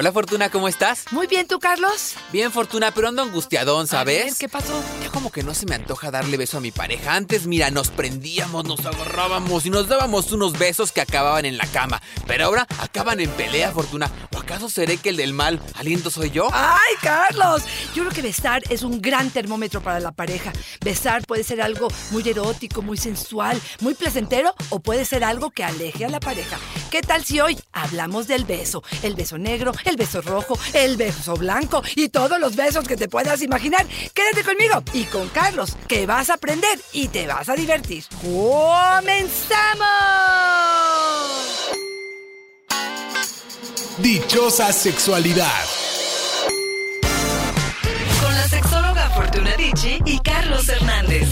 Hola Fortuna, ¿cómo estás? Muy bien, ¿tú, Carlos? Bien, Fortuna, pero ando angustiadón, ¿sabes? A ver, ¿Qué pasó? Ya como que no se me antoja darle beso a mi pareja. Antes, mira, nos prendíamos, nos agarrábamos y nos dábamos unos besos que acababan en la cama. Pero ahora acaban en pelea, Fortuna. ¿O acaso seré que el del mal aliento soy yo? ¡Ay, Carlos! Yo creo que besar es un gran termómetro para la pareja. Besar puede ser algo muy erótico, muy sensual, muy placentero o puede ser algo que aleje a la pareja. ¿Qué tal si hoy hablamos del beso? El beso negro, el beso rojo, el beso blanco y todos los besos que te puedas imaginar. Quédate conmigo y con Carlos, que vas a aprender y te vas a divertir. ¡Comenzamos! Dichosa sexualidad. Con la sexóloga Fortuna Dicci y Carlos Hernández.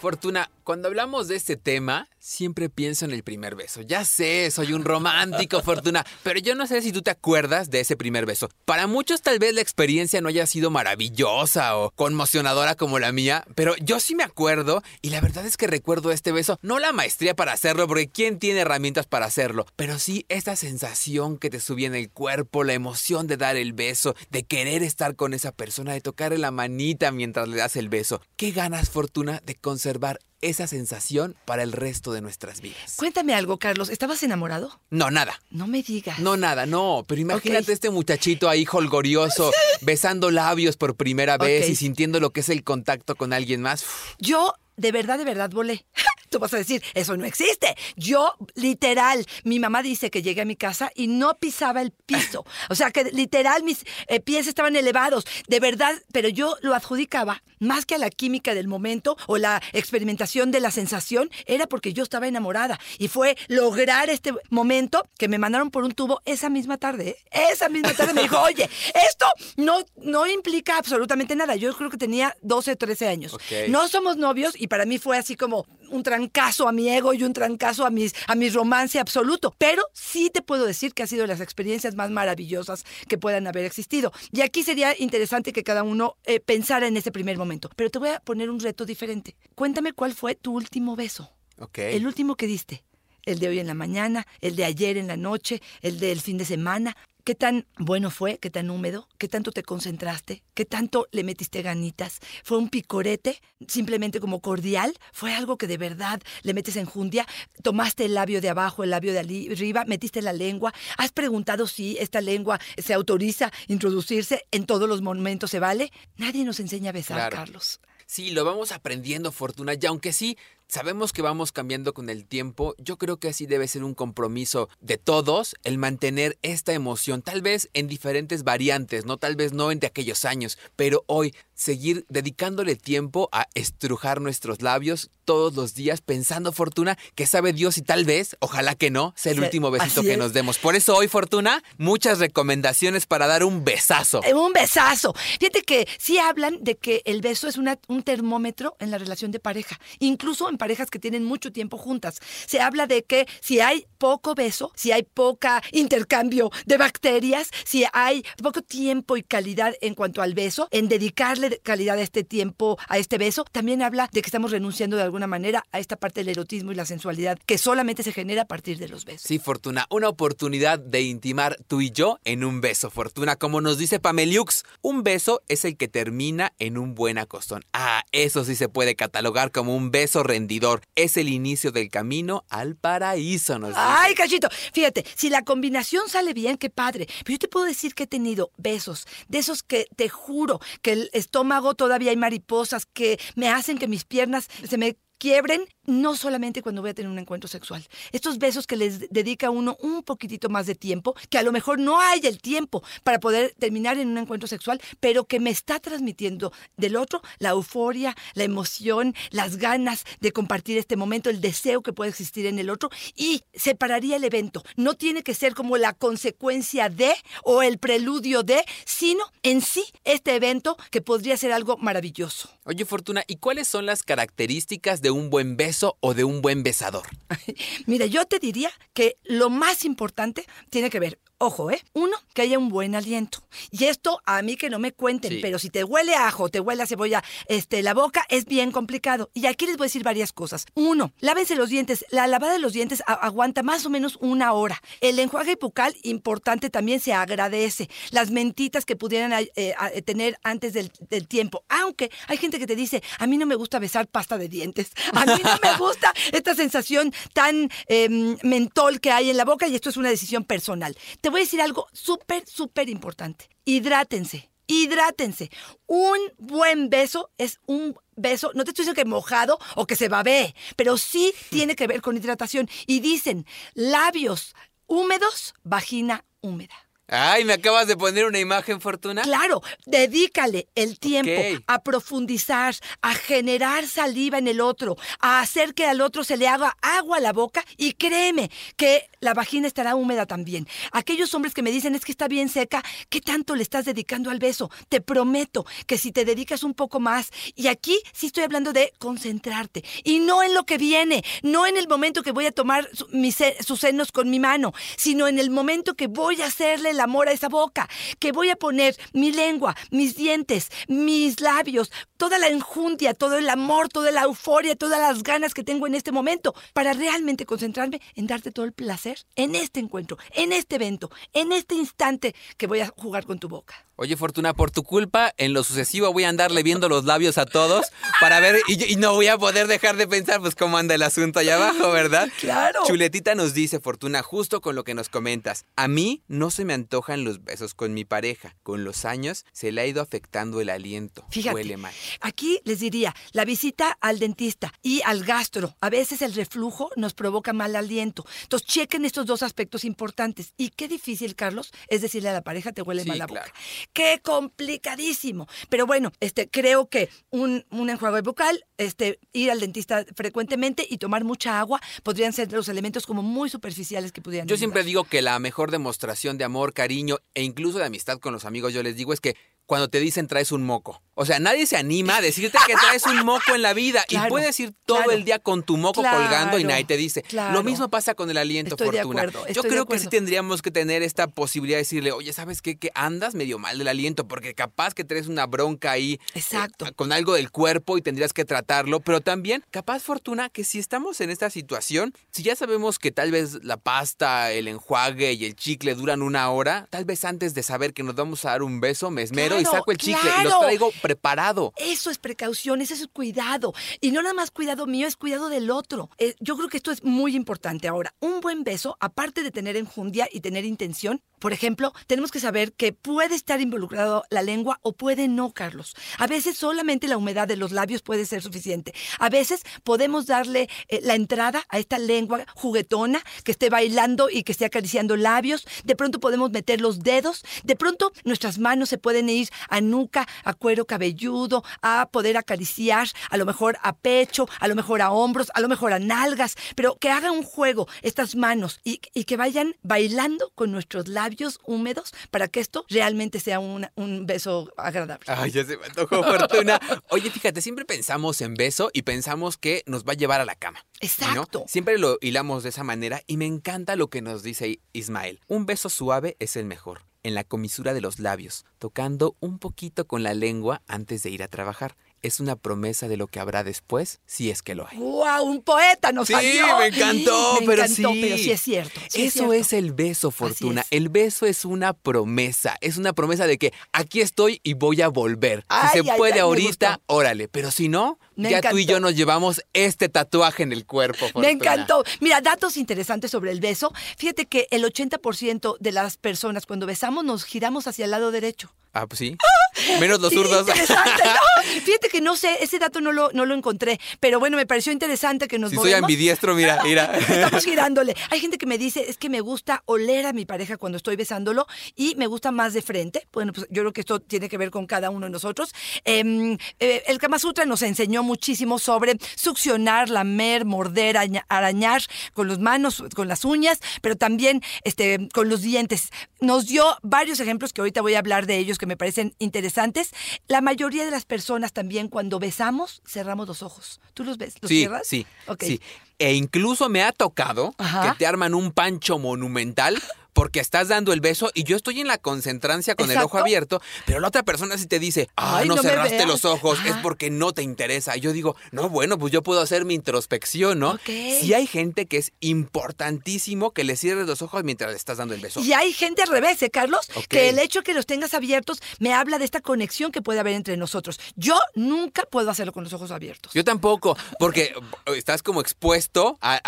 Fortuna, cuando hablamos de este tema, siempre pienso en el primer beso. Ya sé, soy un romántico, Fortuna, pero yo no sé si tú te acuerdas de ese primer beso. Para muchos tal vez la experiencia no haya sido maravillosa o conmocionadora como la mía, pero yo sí me acuerdo y la verdad es que recuerdo este beso, no la maestría para hacerlo, porque ¿quién tiene herramientas para hacerlo? Pero sí esta sensación que te subía en el cuerpo, la emoción de dar el beso, de querer estar con esa persona, de tocarle la manita mientras le das el beso. ¿Qué ganas, Fortuna, de conservar esa sensación para el resto de nuestras vidas. Cuéntame algo, Carlos. ¿Estabas enamorado? No, nada. No me digas. No, nada, no. Pero imagínate este muchachito ahí holgorioso, besando labios por primera vez y sintiendo lo que es el contacto con alguien más. Yo de verdad, de verdad volé. Tú vas a decir, eso no existe. Yo, literal, mi mamá dice que llegué a mi casa y no pisaba el piso. O sea, que literal mis eh, pies estaban elevados. De verdad, pero yo lo adjudicaba más que a la química del momento o la experimentación de la sensación, era porque yo estaba enamorada. Y fue lograr este momento que me mandaron por un tubo esa misma tarde. ¿eh? Esa misma tarde me dijo, oye, esto no, no implica absolutamente nada. Yo creo que tenía 12 o 13 años. No somos novios y para mí fue así como un trancazo a mi ego y un trancazo a mis, a mis romance absoluto. Pero sí te puedo decir que ha sido de las experiencias más maravillosas que puedan haber existido. Y aquí sería interesante que cada uno eh, pensara en ese primer momento. Pero te voy a poner un reto diferente. Cuéntame cuál fue tu último beso. El último que diste. El de hoy en la mañana, el de ayer en la noche, el del fin de semana. ¿Qué tan bueno fue? ¿Qué tan húmedo? ¿Qué tanto te concentraste? ¿Qué tanto le metiste ganitas? ¿Fue un picorete? ¿Simplemente como cordial? ¿Fue algo que de verdad le metes enjundia? ¿Tomaste el labio de abajo, el labio de arriba? ¿Metiste la lengua? ¿Has preguntado si esta lengua se autoriza introducirse en todos los momentos? ¿Se vale? Nadie nos enseña a besar, Carlos. Sí, lo vamos aprendiendo, Fortuna, y aunque sí, Sabemos que vamos cambiando con el tiempo, yo creo que así debe ser un compromiso de todos el mantener esta emoción, tal vez en diferentes variantes, no tal vez no en de aquellos años, pero hoy seguir dedicándole tiempo a estrujar nuestros labios todos los días pensando Fortuna que sabe Dios y tal vez, ojalá que no, sea el último besito que nos demos. Por eso hoy Fortuna, muchas recomendaciones para dar un besazo. Eh, un besazo. Fíjate que sí hablan de que el beso es un termómetro en la relación de pareja, incluso en parejas que tienen mucho tiempo juntas. Se habla de que si hay poco beso, si hay poca intercambio de bacterias, si hay poco tiempo y calidad en cuanto al beso, en dedicarle calidad a este tiempo, a este beso, también habla de que estamos renunciando de alguna manera a esta parte del erotismo y la sensualidad que solamente se genera a partir de los besos. Sí, Fortuna, una oportunidad de intimar tú y yo en un beso, Fortuna. Como nos dice Pameliux, un beso es el que termina en un buen acostón. Ah, eso sí se puede catalogar como un beso rendido es el inicio del camino al paraíso, nos Ay, cachito, fíjate, si la combinación sale bien, qué padre. Pero yo te puedo decir que he tenido besos, de esos que te juro que el estómago todavía hay mariposas que me hacen que mis piernas se me quiebren no solamente cuando voy a tener un encuentro sexual. Estos besos que les dedica uno un poquitito más de tiempo, que a lo mejor no hay el tiempo para poder terminar en un encuentro sexual, pero que me está transmitiendo del otro la euforia, la emoción, las ganas de compartir este momento, el deseo que puede existir en el otro y separaría el evento. No tiene que ser como la consecuencia de o el preludio de, sino en sí este evento que podría ser algo maravilloso. Oye, Fortuna, ¿y cuáles son las características de un buen beso? o de un buen besador? Mira, yo te diría que lo más importante tiene que ver Ojo, ¿eh? Uno, que haya un buen aliento. Y esto a mí que no me cuenten, Sí. pero si te huele a ajo, te huele a cebolla, este, la boca es bien complicado. Y aquí les voy a decir varias cosas. Uno, lávense los dientes. La lavada de los dientes aguanta más o menos una hora. El enjuague bucal, importante, también se agradece. Las mentitas que pudieran eh, a- tener antes del, del tiempo. Aunque hay gente que te dice, a mí no me gusta besar pasta de dientes. A mí no me gusta esta sensación tan eh, mentol que hay en la boca y esto es una decisión personal. Te voy a decir algo súper, súper importante. Hidrátense. Hidrátense. Un buen beso es un beso, no te estoy diciendo que mojado o que se babee, pero sí tiene que ver con hidratación. Y dicen, labios húmedos, vagina húmeda. Ay, me acabas de poner una imagen, Fortuna. Claro, dedícale el tiempo Ok. a profundizar, a generar saliva en el otro, a hacer que al otro se le haga agua a la boca y créeme que la vagina estará húmeda también. Aquellos hombres que me dicen es que está bien seca, ¿qué tanto le estás dedicando al beso? Te prometo que si te dedicas un poco más, y aquí sí estoy hablando de concentrarte y no en lo que viene, no en el momento que voy a tomar mis sus senos con mi mano, sino en el momento que voy a hacerle el amor a esa boca, que voy a poner mi lengua, mis dientes, mis labios, toda la enjundia, todo el amor, toda la euforia, todas las ganas que tengo en este momento, para realmente concentrarme en darte todo el placer en este encuentro, en este evento, en este instante que voy a jugar con tu boca. Oye, Fortuna, por tu culpa, en lo sucesivo voy a andarle viendo los labios a todos para ver, y, y no voy a poder dejar de pensar, pues, cómo anda el asunto allá abajo, ¿verdad? Claro. Chuletita nos dice, Fortuna, justo con lo que nos comentas. A mí no se me antojan los besos con mi pareja. Con los años se le ha ido afectando el aliento. Fíjate, Huele mal. Aquí les diría, la visita al dentista y al gastro, a veces el reflujo nos provoca mal aliento. Entonces, chequen estos dos aspectos importantes. Y qué difícil, Carlos, es decirle a la pareja, te huele Sí, mal la claro. boca. Qué complicadísimo. Pero bueno, este, creo que un, un enjuague bucal, este, ir al dentista frecuentemente y tomar mucha agua podrían ser los elementos como muy superficiales que pudieran Yo siempre digo que la mejor demostración de amor, cariño e incluso de amistad con los amigos, yo les digo, es que cuando te dicen traes un moco. O sea, nadie se anima a decirte que traes un moco en la vida. y puedes ir todo claro. el día con tu moco Claro, colgando y nadie te dice. Lo mismo pasa con el aliento, Estoy de Fortuna. acuerdo, Yo de creo que sí tendríamos que tener esta posibilidad de decirle, oye, ¿sabes qué? Que andas medio mal del aliento porque capaz que traes una bronca ahí. eh, Exacto. con algo del cuerpo y tendrías que tratarlo. Pero también, capaz, Fortuna, que si estamos en esta situación, si ya sabemos que tal vez la pasta, el enjuague y el chicle duran una hora, tal vez antes de saber que nos vamos a dar un beso, me esmero y saco el chicle y los claro. traigo preparado. Eso es precaución, eso es cuidado. Y no nada más cuidado mío, es cuidado del otro. Eh, yo creo que esto es muy importante. Ahora, un buen beso, aparte de tener enjundia y tener intención, por ejemplo, tenemos que saber que puede estar involucrado la lengua o puede no, Carlos. A veces solamente la humedad de los labios puede ser suficiente. A veces podemos darle eh, la entrada a esta lengua juguetona que esté bailando y que esté acariciando labios. De pronto podemos meter los dedos. De pronto nuestras manos se pueden ir a nuca, a cuero cabelludo, a poder acariciar, a lo mejor a pecho, a lo mejor a hombros, a lo mejor a nalgas, pero que hagan un juego estas manos y, y que vayan bailando con nuestros labios húmedos para que esto realmente sea una- un beso agradable. Ay, ya se me antojó Fortuna. Oye, fíjate, siempre pensamos en beso y pensamos que nos va a llevar a la cama. ¿no? Exacto. Siempre lo hilamos de esa manera y me encanta lo que nos dice Ismael. Un beso suave es el mejor, en la comisura de los labios, tocando un poquito con la lengua antes de ir a trabajar. Es una promesa de lo que habrá después, si es que lo hay. ¡Wow! Un poeta nos Sí, salió. me encantó, Me pero encantó, sí. pero sí es cierto. sí Eso cierto. es el beso, Fortuna. El beso es una promesa. Es una promesa de que aquí estoy y voy a volver. Ay, si se ay, puede ay, ahorita, órale. Pero si no, Me ya tú y yo nos llevamos este tatuaje en el cuerpo, Fortuna. Me encantó. Mira, datos interesantes sobre el beso. Fíjate que el 80% de las personas cuando besamos nos giramos hacia el lado derecho. Ah, pues sí. Menos los zurdos. Interesante, ¿no? Fíjate que no sé, ese dato no lo, no lo encontré, pero bueno, me pareció interesante que nos Si soy ambidiestro, mira, mira. Estamos girándole. Hay gente que me dice, es que me gusta oler a mi pareja cuando estoy besándolo y me gusta más de frente. Bueno, pues yo creo que esto tiene que ver con cada uno de nosotros. Em, eh, el Kama Sutra nos enseñó muchísimo sobre succionar, lamer, morder, aña- arañar con las manos, con las uñas, pero también este, con los dientes. Nos dio varios ejemplos que ahorita voy a hablar de ellos que me parecen interesantes. La mayoría de las personas también cuando besamos cerramos los ojos. ¿Tú los ves? ¿Los Sí, cierras? sí, Ok. sí. E incluso me ha tocado Ajá. que te arman un pancho monumental porque estás dando el beso y yo estoy en la concentrancia con el ojo abierto, pero la otra persona sí te dice, ah, Ay, no, cerraste los ojos, es porque no te interesa. Y yo digo, no, bueno, pues yo puedo hacer mi introspección, ¿no? Ok. Sí hay gente que es importantísimo que le cierres los ojos mientras le estás dando el beso. Y hay gente al revés, ¿eh, Carlos? Que el hecho que los tengas abiertos me habla de esta conexión que puede haber entre nosotros. Yo nunca puedo hacerlo con los ojos abiertos. Yo tampoco, porque estás como expuesto a,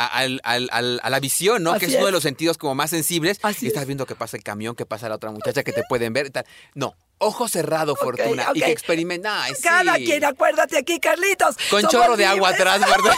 la visión, ¿no? Así que es uno de los sentidos como más sensibles. Así y estás es. viendo que pasa el camión, que pasa la otra muchacha, que te pueden ver y tal. No, ojo cerrado, Fortuna. Y que experimenta. Ay, Cada sí. quien, acuérdate aquí, Carlitos. Con chorro de agua atrás, ¿verdad?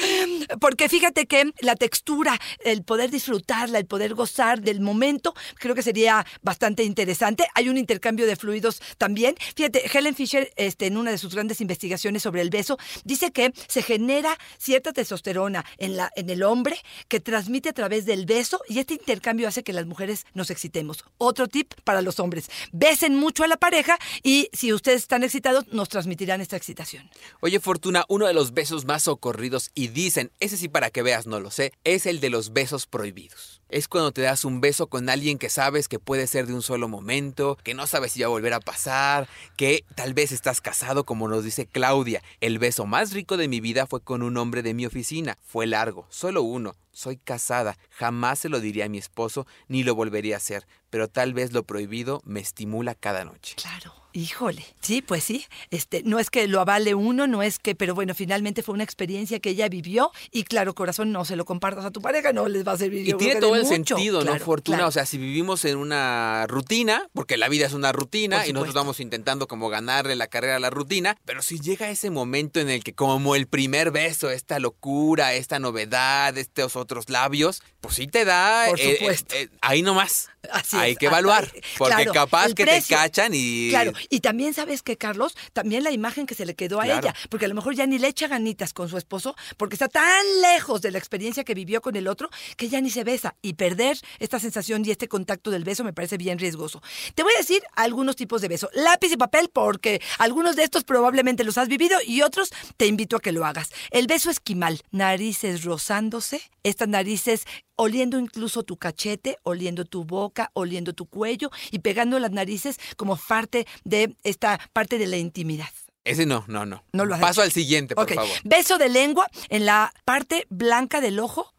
Porque fíjate que la textura, el poder disfrutarla, el poder gozar del momento, creo que sería bastante interesante. Hay un intercambio de fluidos también. Fíjate, Helen Fisher, este, en una de sus grandes investigaciones sobre el beso, dice que se genera cierta testosterona en, la, en el hombre que transmite a través del beso y este intercambio hace que las mujeres nos excitemos. Otro tip para los hombres, besen mucho a la pareja y si ustedes están excitados, nos transmitirán esta excitación. Oye, Fortuna, uno de los besos más socorridos, y dicen, ese sí para que veas, no lo sé, es el de los besos prohibidos. Es cuando te das un beso con alguien que sabes que puede ser de un solo momento, que no sabes si va a volver a pasar, que tal vez estás casado, como nos dice Claudia. El beso más rico de mi vida fue con un hombre de mi oficina. Fue largo, solo uno. Soy casada, jamás se lo diría a mi esposo, ni lo volvería a hacer, pero tal vez lo prohibido me estimula cada noche. Claro. Híjole, sí, pues sí. Este, no es que lo avale uno, no es que, pero bueno, finalmente fue una experiencia que ella vivió y claro, corazón, no se lo compartas a tu pareja, no les va a servir. Y tiene todo el mucho. sentido, ¿no, Fortuna? claro. O sea, si vivimos en una rutina, porque la vida es una rutina y nosotros estamos intentando como ganarle la carrera a la rutina, pero si llega ese momento en el que como el primer beso, esta locura, esta novedad, estos otros labios, pues sí te da... Por supuesto. ahí nomás. Así hay es, que evaluar, porque claro, capaz que precio. te cachan y... Y también sabes que Carlos, también la imagen que se le quedó a Claro. ella, porque a lo mejor ya ni le echa ganitas con su esposo, porque está tan lejos de la experiencia que vivió con el otro, que ya ni se besa. Y perder esta sensación y este contacto del beso me parece bien riesgoso. Te voy a decir algunos tipos de beso. Lápiz y papel, porque algunos de estos probablemente los has vivido y otros te invito a que lo hagas. El beso esquimal, narices rozándose, estas narices oliendo incluso tu cachete, oliendo tu boca, oliendo tu cuello y pegando las narices como parte de esta parte de la intimidad. Ese no, no, no. No lo has Paso hecho. al siguiente, por favor. beso de lengua en la parte blanca del ojo.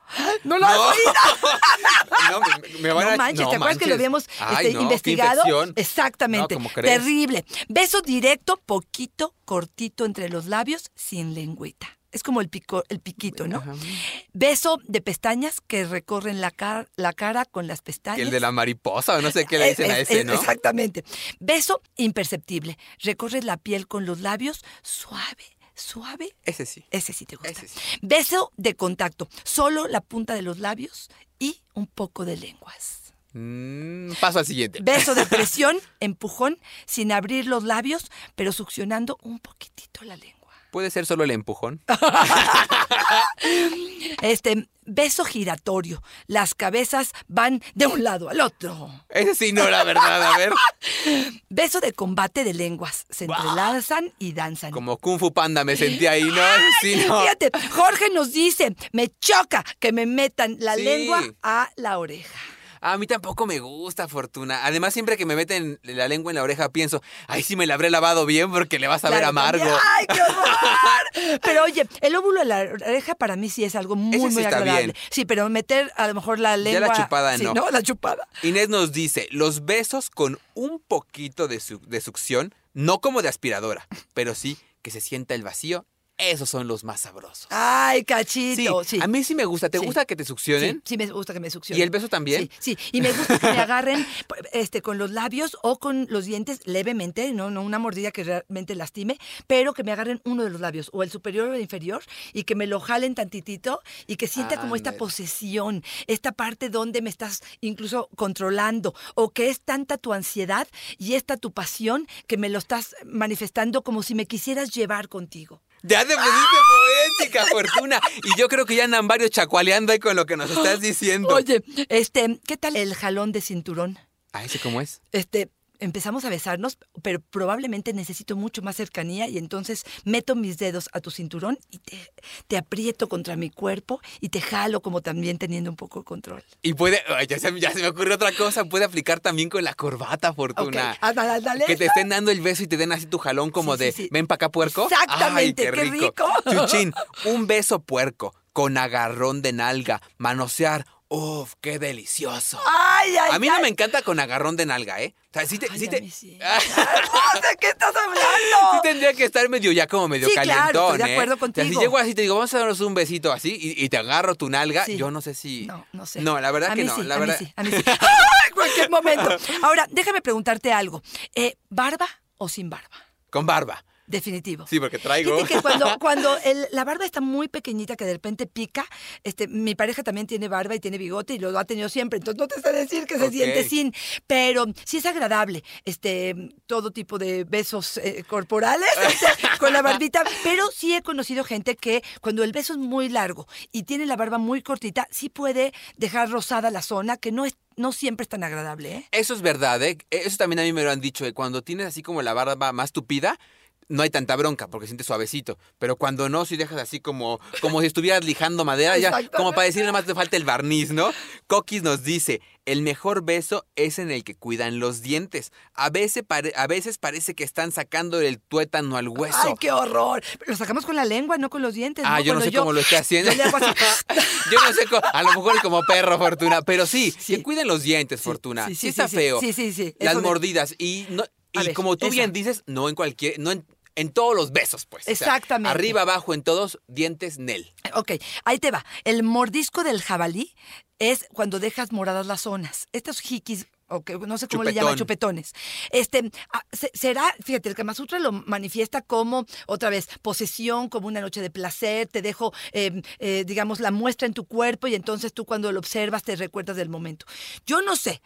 No lo has No. oído. No, me, me van no a- manches, no ¿te acuerdas que lo habíamos Ay, este, qué investigado? Exactamente. No, ¿cómo crees? Terrible. Beso directo, poquito, cortito entre los labios, sin lengüita. Es como el, pico, el piquito, ¿no? Ajá. Beso de pestañas que recorren la, car- la cara con las pestañas. El de la mariposa, o no sé qué le dicen a Es- ese, es- ¿no? Exactamente. Beso imperceptible. Recorres la piel con los labios suave, suave. Ese sí. Ese sí te gusta. Ese sí. Beso de contacto. Solo la punta de los labios y un poco de lenguas. Mm, paso al siguiente. Beso de presión, empujón, sin abrir los labios, pero succionando un poquitito la lengua. ¿Puede ser solo el empujón? Este, beso giratorio. Las cabezas van de un lado al otro. Ese sí no, la verdad. A ver. Beso de combate de lenguas. Se entrelazan y danzan. Como Kung Fu Panda me sentí ahí, ¿no? Sí, no. Fíjate, Jorge nos dice, me choca que me metan la Sí. lengua a la oreja. A mí tampoco me gusta, Fortuna. Además, siempre que me meten la lengua en la oreja, pienso, ay, sí me la habré lavado bien porque le vas a ver amargo. ¡Ay, qué horror! Pero oye, el óvulo de la oreja para mí sí es algo muy, Ese sí muy está agradable. bien. Sí, pero meter a lo mejor la Ya lengua... la chupada sí, no. no. La chupada. Inés nos dice, los besos con un poquito de, su- de succión, no como de aspiradora, pero sí que se sienta el vacío, esos son los más sabrosos. Ay, cachito. Sí, a mí sí me gusta. ¿Te Sí. gusta que te succionen? Sí, me gusta que me succionen. ¿Y el beso también? Sí, sí. Y me gusta que me agarren este, con los labios o con los dientes levemente, no, no una mordida que realmente lastime, pero que me agarren uno de los labios, o el superior o el inferior, y que me lo jalen tantitito y que sienta como esta posesión, esta parte donde me estás incluso controlando, o que es tanta tu ansiedad y esta tu pasión que me lo estás manifestando como si me quisieras llevar contigo. Ya te pusiste poética, Fortuna. Y yo creo que ya andan varios chacualeando ahí con lo que nos estás diciendo. Oye, este, ¿qué tal el jalón de cinturón? ¿Ah, ese cómo es? Este, empezamos a besarnos, pero probablemente necesito mucho más cercanía y entonces meto mis dedos a tu cinturón y te, te aprieto contra mi cuerpo y te jalo como también teniendo un poco de control. Y puede, ya se, ya se me ocurrió otra cosa, puede aplicar también con la corbata, Fortuna. Ok, ándale, ándale. Que te estén dando el beso y te den así tu jalón como Sí, de, sí. ven para acá, puerco. Exactamente, Ay, qué rico. Chuchín, un beso puerco con agarrón de nalga, manosear. Uf, qué delicioso. Ay, ay, A mí no me encanta con agarrón de nalga, ¿eh? O sea, sí te... Ay, sí te- sí. Sé qué estás sí hablando. tendría que estar medio ya como medio Sí, claro, estoy de ¿eh? acuerdo O sea, si contigo. llego así te digo, vamos a darnos un besito así y, y te agarro tu nalga, Sí. yo no sé si... No, no sé. No, la verdad A que mí no. sí, la a verdad... mí sí, a mí sí. ¡Ay, En cualquier momento. Ahora, déjame preguntarte algo. Eh, ¿Barba o sin barba? Con barba. Definitivo. Sí, porque traigo. Que cuando, cuando el- la barba está muy pequeñita, que de repente pica, este, mi pareja también tiene barba y tiene bigote y lo ha tenido siempre, entonces no te sé decir que se siente sin, pero sí es agradable, este, todo tipo de besos eh, corporales este, con la barbita, pero sí he conocido gente que cuando el beso es muy largo y tiene la barba muy cortita, sí puede dejar rosada la zona, que no es no siempre es tan agradable, ¿eh? Eso es verdad, ¿eh? Eso también a mí me lo han dicho. ¿eh? Cuando tienes así como la barba más tupida, no hay tanta bronca porque sientes suavecito. Pero cuando no, si dejas así como, como si estuvieras lijando madera, ya, como para decir nada más te falta el barniz, ¿no? Coquis nos dice, el mejor beso es en el que cuidan los dientes. A veces, a veces parece que están sacando el tuétano al hueso. ¡Ay, qué horror! Lo sacamos con la lengua, no con los dientes. Ah, ¿no? yo no sé cómo lo esté haciendo. yo no sé, cómo- a lo mejor como perro, Fortuna. Pero sí, Sí. que cuiden los dientes, Sí, Fortuna. sí, Sí, sí, está sí, feo. sí, sí, sí. Las Eso mordidas. Y, no, y como tú bien dices, no en cualquier, no en, en todos los besos, pues. O sea, Exactamente. arriba, abajo, en todos, dientes, Nel. Ok, ahí te va. El mordisco del jabalí es cuando dejas moradas las zonas. Estos jikis, o que no sé cómo le llaman, Chupetón. chupetones. Este, ah, se- será, fíjate, el Kama Sutra lo manifiesta como, otra vez, posesión, como una noche de placer, te dejo, eh, eh, digamos, la muestra en tu cuerpo y entonces tú cuando lo observas te recuerdas del momento. Yo no sé,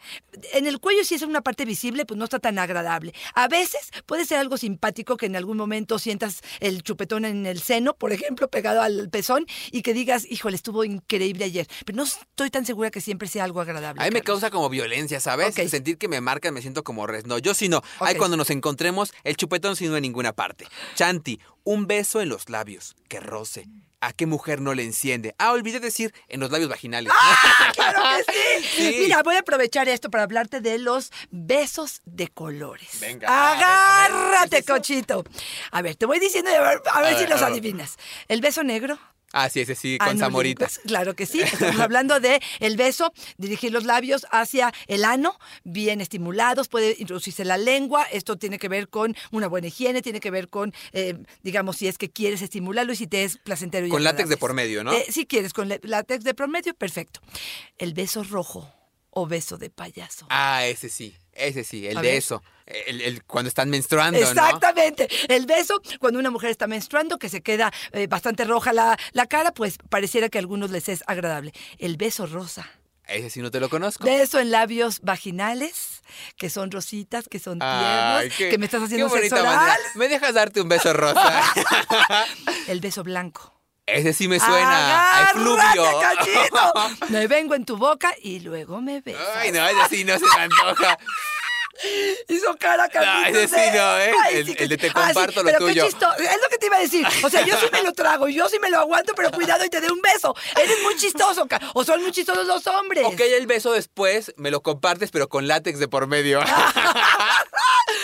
en el cuello si es una parte visible, pues no está tan agradable. A veces puede ser algo simpático que en algún momento sientas el chupetón en el seno, por ejemplo, pegado al pezón, y que digas, híjole, estuvo increíble ayer. Pero no estoy tan segura que siempre sea algo agradable. A mí me Carlos. causa como violencia, ¿sabes? Ok. Sentir que me marcan, me siento como res. No, yo sí no. Ahí cuando nos encontremos, el chupetón sí no en ninguna parte. Chanti, un beso en los labios, que roce. ¿A qué mujer no le enciende? Ah, olvidé decir en los labios vaginales. ¡Claro que sí! Sí. Mira, voy a aprovechar esto para hablarte de los besos de colores. Venga, a ver, a ver, Agárrate, cochito. A ver, te voy diciendo a ver, a ver A si los adivinas. El beso negro. Ah, sí, ese sí, Ah, con no, Zamorita. pues, claro que sí. Estamos hablando de el beso, dirigir los labios hacia el ano, bien estimulados, puede introducirse la lengua. Esto tiene que ver con una buena higiene, tiene que ver con, eh, digamos, si es que quieres estimularlo y si te es placentero. y Con látex de por medio, ¿no? Eh, si quieres, con látex de por medio, perfecto. El beso rojo o beso de payaso. Ah, ese sí, ese sí, el A de ver. eso. El, el- cuando están menstruando, ¿no? Exactamente. El beso, cuando una mujer está menstruando, que se queda eh, bastante roja la, la cara, pues pareciera que a algunos les es agradable. El beso rosa. Ese sí no te lo conozco. Beso en labios vaginales, que son rositas, que son tiernos, Ay, qué- que me estás haciendo qué sexo oral. ¿Me dejas darte un beso rosa? El beso blanco. Ese sí me suena a ¡Agárrate, efluvio. cachito! Me vengo en tu boca y luego me besas. Ay, no, ese sí no se me antoja. Hizo cara, Carlitos, ese sí no, ¿eh? Ay, El- sí el de te Ah, sí, comparto lo pero tuyo. Qué chistoso. Es lo que te iba a decir. O sea, yo sí me lo trago, yo sí me lo aguanto, pero cuidado y te dé un beso. Eres muy chistoso, o son muy chistosos los hombres. Ok, el beso después me lo compartes, pero con látex de por medio.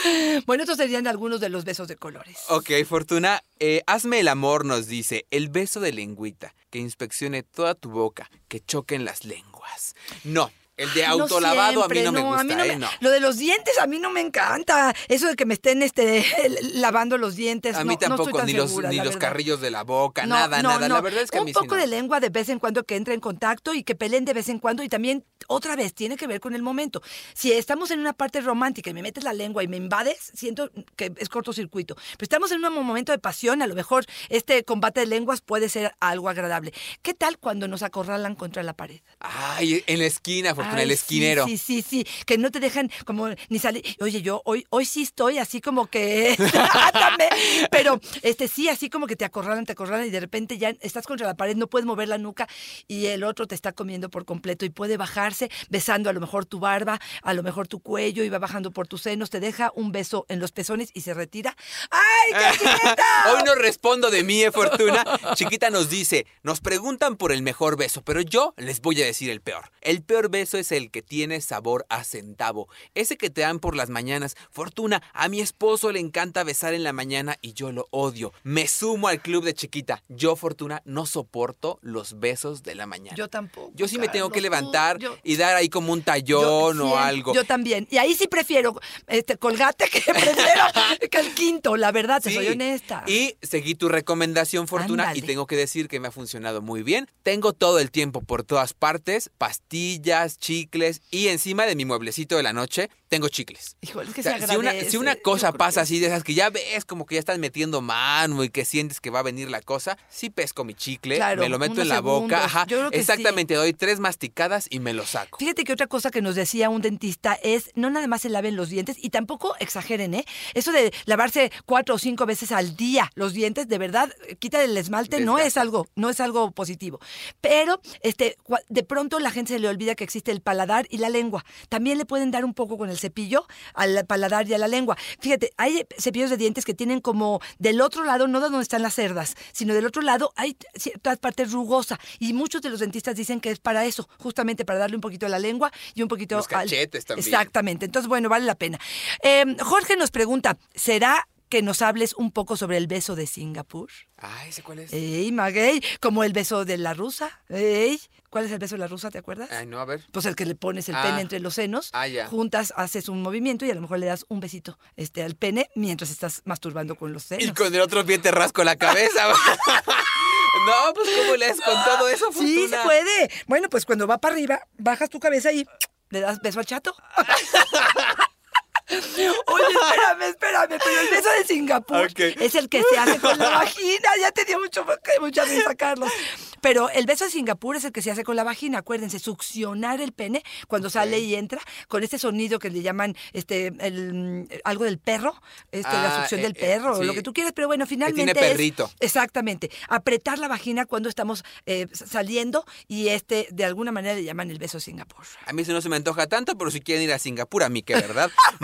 Bueno, estos serían algunos de los besos de colores. ok, Fortuna, eh, hazme el amor, nos dice. El beso de lengüita, que inspeccione toda tu boca, que choquen las lenguas. No, el de No autolavado a mí no me gusta, a mí no ¿eh? me- No. Lo de los dientes a mí no me encanta. Eso de que me estén este, lavando los dientes. A mí tampoco, ni los, ni los carrillos de la boca, nada, nada. La verdad es que a Un mí sí poco de lengua de vez en cuando que entre en contacto y que peleen de vez en cuando y también otra vez tiene que ver con el momento. Si estamos en una parte romántica y me metes la lengua y me invades, siento que es cortocircuito. Pero estamos en un momento de pasión, a lo mejor este combate de lenguas puede ser algo agradable. ¿Qué tal cuando nos acorralan contra la pared? Ay, en la esquina, Fortuna. Con el esquinero. Sí, sí, sí, que no te dejan como ni salir. Oye, yo hoy, hoy sí estoy así como que. Átame. Pero este sí, así como que te acorralan, te acorralan y de repente ya estás contra la pared, no puedes mover la nuca y el otro te está comiendo por completo y puede bajarse besando a lo mejor tu barba, a lo mejor tu cuello y va bajando por tus senos, te deja un beso en los pezones y se retira. ¡Ay, qué chiquita! Hoy no respondo de mí, eh, Fortuna. Chiquita nos dice, nos preguntan por el mejor beso, pero yo les voy a decir el peor. El peor beso es el que tiene sabor a centavo. Ese que te dan por las mañanas. Fortuna, a mi esposo le encanta besar en la mañana y yo lo odio. Me sumo al club de chiquita. Yo, Fortuna, no soporto los besos de la mañana. Yo tampoco. Yo sí me tengo que tú, levantar yo- y dar ahí como un Yo tallón o algo. Yo también. Y ahí sí prefiero este colgate que prefiero que el quinto, la verdad, te soy honesta. Y seguí tu recomendación, Fortuna, Ándale. y tengo que decir que me ha funcionado muy bien. Tengo todo el tiempo por todas partes, pastillas, chicles, y encima de mi mueblecito de la noche tengo chicles. Híjole, es que O sea, se si, una, si cosa pasa que- así, de esas que ya ves como que ya estás metiendo mano y que sientes que va a venir la cosa, sí pesco mi chicle, Claro, me lo meto en la boca, ajá, sí. exactamente, doy tres masticadas y me lo saco. Fíjate que otra cosa que nos decía un dentista es no nada más se laven los dientes y tampoco exageren, ¿eh? Eso de lavarse cuatro o cinco veces al día los dientes, de verdad, quita el esmalte, no es algo, no es algo positivo. Pero este, de pronto la gente se le olvida que existe el paladar y la lengua. También le pueden dar un poco con el cepillo al paladar y a la lengua. Fíjate, hay cepillos de dientes que tienen como del otro lado, no de donde están las cerdas, sino del otro lado hay ciertas partes rugosa. Y muchos de los dentistas dicen que es para eso, justamente para darle un poquito a la lengua y un poquito Los al- cachetes también. Exactamente. Entonces, bueno, vale la pena. Eh, Jorge nos pregunta: ¿será que nos hables un poco sobre el beso de Singapur? Ay, ¿sé cuál es? Ey, Maguey, como el beso de la rusa. Ey, ¿cuál es el beso de la rusa? ¿Te acuerdas? Ay, no, a ver. Pues el que le pones el Ah. pene entre los senos, Ah, ya. juntas, haces un movimiento y a lo mejor le das un besito este, al pene mientras estás masturbando con los senos. Y con el otro pie te rasco la cabeza. no, pues ¿cómo le das con todo eso, Fortuna? Sí, se puede. Bueno, pues cuando va para arriba, bajas tu cabeza y le das beso al chato. Oye, espérame, espérame, pero el beso de Singapur es el que se hace con la vagina. Ya te dio mucho, mucha risa, Carlos. Pero el beso de Singapur es el que se hace con la vagina. Acuérdense, succionar el pene cuando sale y entra con este sonido que le llaman este el, mm, algo del perro, este, la Ah, succión eh, del eh, perro, o lo que tú quieras. Pero bueno, finalmente tiene es- perrito. Exactamente. Apretar la vagina cuando estamos eh, saliendo y este, de alguna manera le llaman el beso de Singapur. A mí eso no se me antoja tanto, pero si quieren ir a Singapur, a mí que verdad.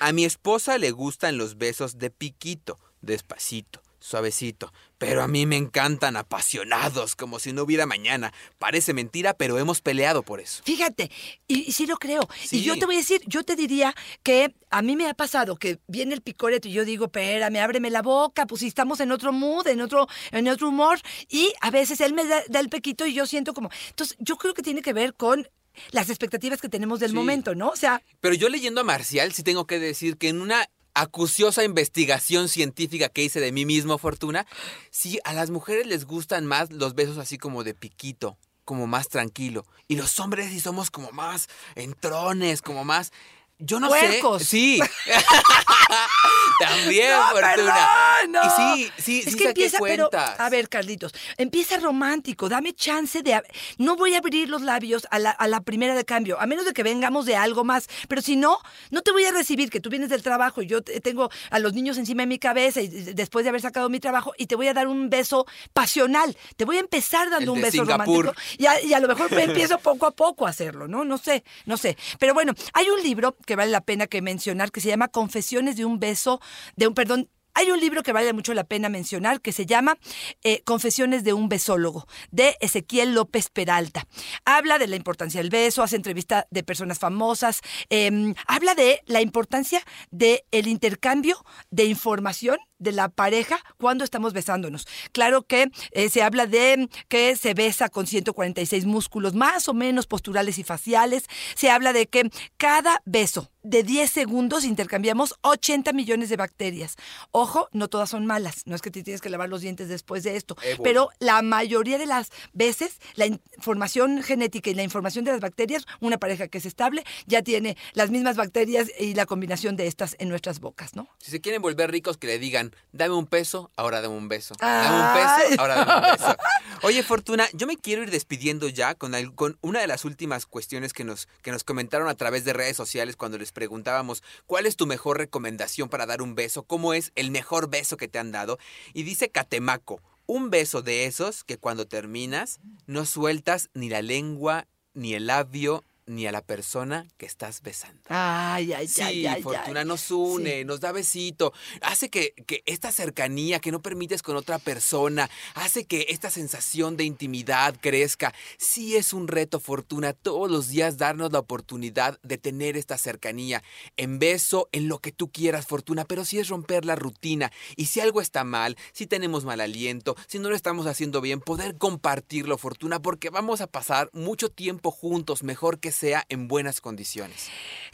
A mi esposa le gustan los besos de piquito, despacito, suavecito. Pero a mí me encantan apasionados, como si no hubiera mañana. Parece mentira, pero hemos peleado por eso. Fíjate, y, y sí lo creo. Sí. Y yo te voy a decir, yo te diría que a mí me ha pasado que viene el picoreto y yo digo, espérame, ábreme la boca, pues si estamos en otro mood, en otro, en otro humor, y a veces él me da, da el pequito y yo siento como. Entonces, yo creo que tiene que ver con las expectativas que tenemos del Sí. momento, ¿no? O sea, Pero yo leyendo a Marcial, sí tengo que decir que en una acuciosa investigación científica que hice de mí mismo, Fortuna, sí, a las mujeres les gustan más los besos así como de piquito, como más tranquilo. Y los hombres sí somos como más entrones, como más... Yo no Puercos. sé. Sí. También, No, Fortuna. perdón, no. Y sí, sí, es sí que empieza, pero a ver, Carlitos, empieza romántico, dame chance de, no voy a abrir los labios a la, a la primera de cambio, a menos de que vengamos de algo más, pero si no, no te voy a recibir, que tú vienes del trabajo y yo te- tengo a los niños encima de mi cabeza y después de haber sacado mi trabajo y te voy a dar un beso pasional, te voy a empezar dando El un beso Singapur. romántico y a, y a lo mejor me empiezo poco a poco a hacerlo, ¿no? No sé, no sé. Pero bueno, hay un libro que vale la pena que mencionar que se llama Confesiones de un beso, de un, perdón, hay un libro que vale mucho la pena mencionar que se llama eh, Confesiones de un besólogo, de Ezequiel López Peralta. Habla de la importancia del beso, hace entrevista de personas famosas, eh, habla de la importancia del intercambio de información de la pareja cuando estamos besándonos. Claro que eh, se habla de que se besa con 146 músculos más o menos posturales y faciales. Se habla de que cada beso de 10 segundos intercambiamos 80 millones de bacterias. Ojo, no todas son malas. No es que te tienes que lavar los dientes después de esto. Eh, bueno. Pero la mayoría de las veces, la información genética y la información de las bacterias, una pareja que es estable ya tiene las mismas bacterias y la combinación de estas en nuestras bocas, ¿no? Si se quieren volver ricos, que le digan dame un peso, ahora dame un beso. Dame un peso, ahora dame un beso. Oye, Fortuna, yo me quiero ir despidiendo ya con, con una de las últimas cuestiones que nos, que nos comentaron a través de redes sociales cuando les preguntábamos cuál es tu mejor recomendación para dar un beso, cómo es el mejor beso que te han dado. Y dice Catemaco, un beso de esos que cuando terminas no sueltas ni la lengua, ni el labio, ni a la persona que estás besando. Ay, ay, Sí, ay, ay. Fortuna ay. nos une, Sí. nos da besito, hace que, que esta cercanía que no permites con otra persona, hace que esta sensación de intimidad crezca. Sí es un reto, Fortuna, todos los días darnos la oportunidad de tener esta cercanía, en beso, en lo que tú quieras, Fortuna, pero sí es romper la rutina. Y si algo está mal, si tenemos mal aliento, si no lo estamos haciendo bien, poder compartirlo, Fortuna, porque vamos a pasar mucho tiempo juntos, mejor que sea en buenas condiciones.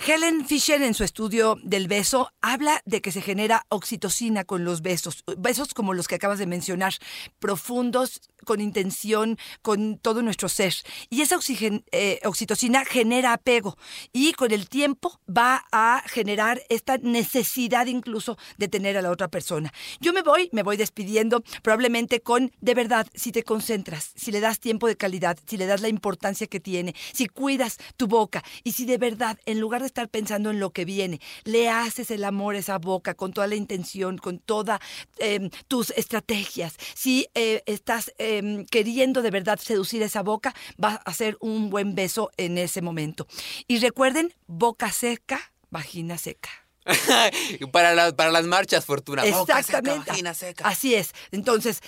Helen Fisher en su estudio del beso habla de que se genera oxitocina con los besos, besos como los que acabas de mencionar, profundos, con intención, con todo nuestro ser. Y esa eh, oxitocina genera apego y con el tiempo va a generar esta necesidad incluso de tener a la otra persona. Yo me voy, me voy despidiendo probablemente con, de verdad, si te concentras, si le das tiempo de calidad, si le das la importancia que tiene, si cuidas tu boca y si de verdad, en lugar de estar pensando en lo que viene, le haces el amor a esa boca con toda la intención, con todas tus estrategias, si eh, estás em, queriendo de verdad seducir esa boca, va a ser un buen beso en ese momento. Y recuerden, boca seca, vagina seca. para, la- para las marchas, Fortuna. Boca seca, Exactamente. seca. Así es. Entonces,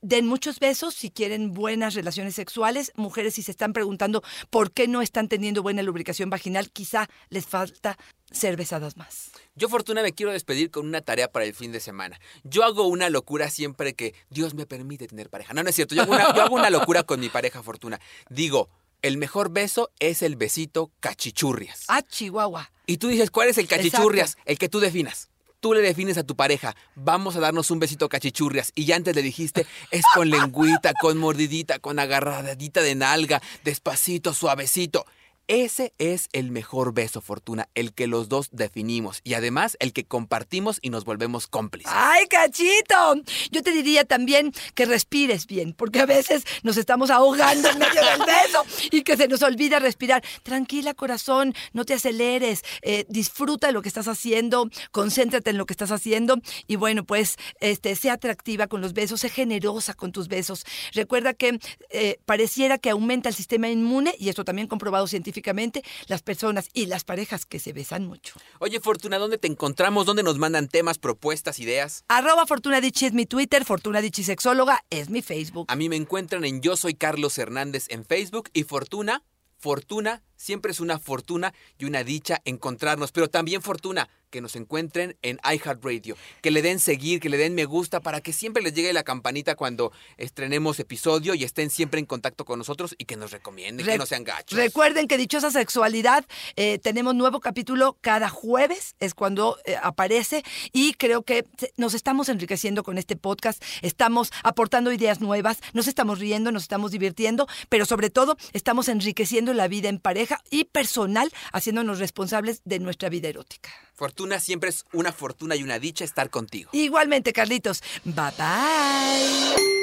den muchos besos si quieren buenas relaciones sexuales. Mujeres, si se están preguntando por qué no están teniendo buena lubricación vaginal, quizá les falta ser besadas más. Yo, Fortuna, me quiero despedir con una tarea para el fin de semana. Yo hago una locura siempre que Dios me permite tener pareja. No, no es cierto. Yo hago una, yo hago una locura con mi pareja, Fortuna. Digo, el mejor beso es el besito cachichurrias. Ah, Chihuahua. Y tú dices, ¿cuál es el cachichurrias? El que tú definas. Tú le defines a tu pareja, vamos a darnos un besito cachichurrias. Y ya antes le dijiste, es con lengüita, con mordidita, con agarradita de nalga, despacito, suavecito. Ese es el mejor beso, Fortuna, el que los dos definimos y además el que compartimos y nos volvemos cómplices. ¡Ay, cachito! Yo te diría también que respires bien, porque a veces nos estamos ahogando en medio del beso y que se nos olvida respirar. Tranquila, corazón, no te aceleres, eh, disfruta lo que estás haciendo, concéntrate en lo que estás haciendo y bueno, pues este, sea atractiva con los besos, sé generosa con tus besos. Recuerda que eh, pareciera que aumenta el sistema inmune y esto también comprobado científicamente, las personas y las parejas que se besan mucho. Oye, Fortuna, ¿dónde te encontramos? ¿Dónde nos mandan temas, propuestas, ideas? Arroba Fortuna Dichi es mi Twitter, Fortuna Dichi Sexóloga es mi Facebook. A mí me encuentran en Yo Soy Carlos Hernández en Facebook y Fortuna, Fortuna, siempre es una fortuna y una dicha encontrarnos, pero también Fortuna, que nos encuentren en iHeartRadio, que le den seguir, que le den me gusta para que siempre les llegue la campanita cuando estrenemos episodio y estén siempre en contacto con nosotros y que nos recomienden, que no sean gachos. Recuerden que Dichosa Sexualidad eh, tenemos nuevo capítulo cada jueves, es cuando eh, aparece y creo que nos estamos enriqueciendo con este podcast, estamos aportando ideas nuevas, nos estamos riendo, nos estamos divirtiendo, pero sobre todo estamos enriqueciendo la vida en pareja y personal, haciéndonos responsables de nuestra vida erótica. Fortuna siempre es una fortuna y una dicha estar contigo. Igualmente, Carlitos. Bye bye.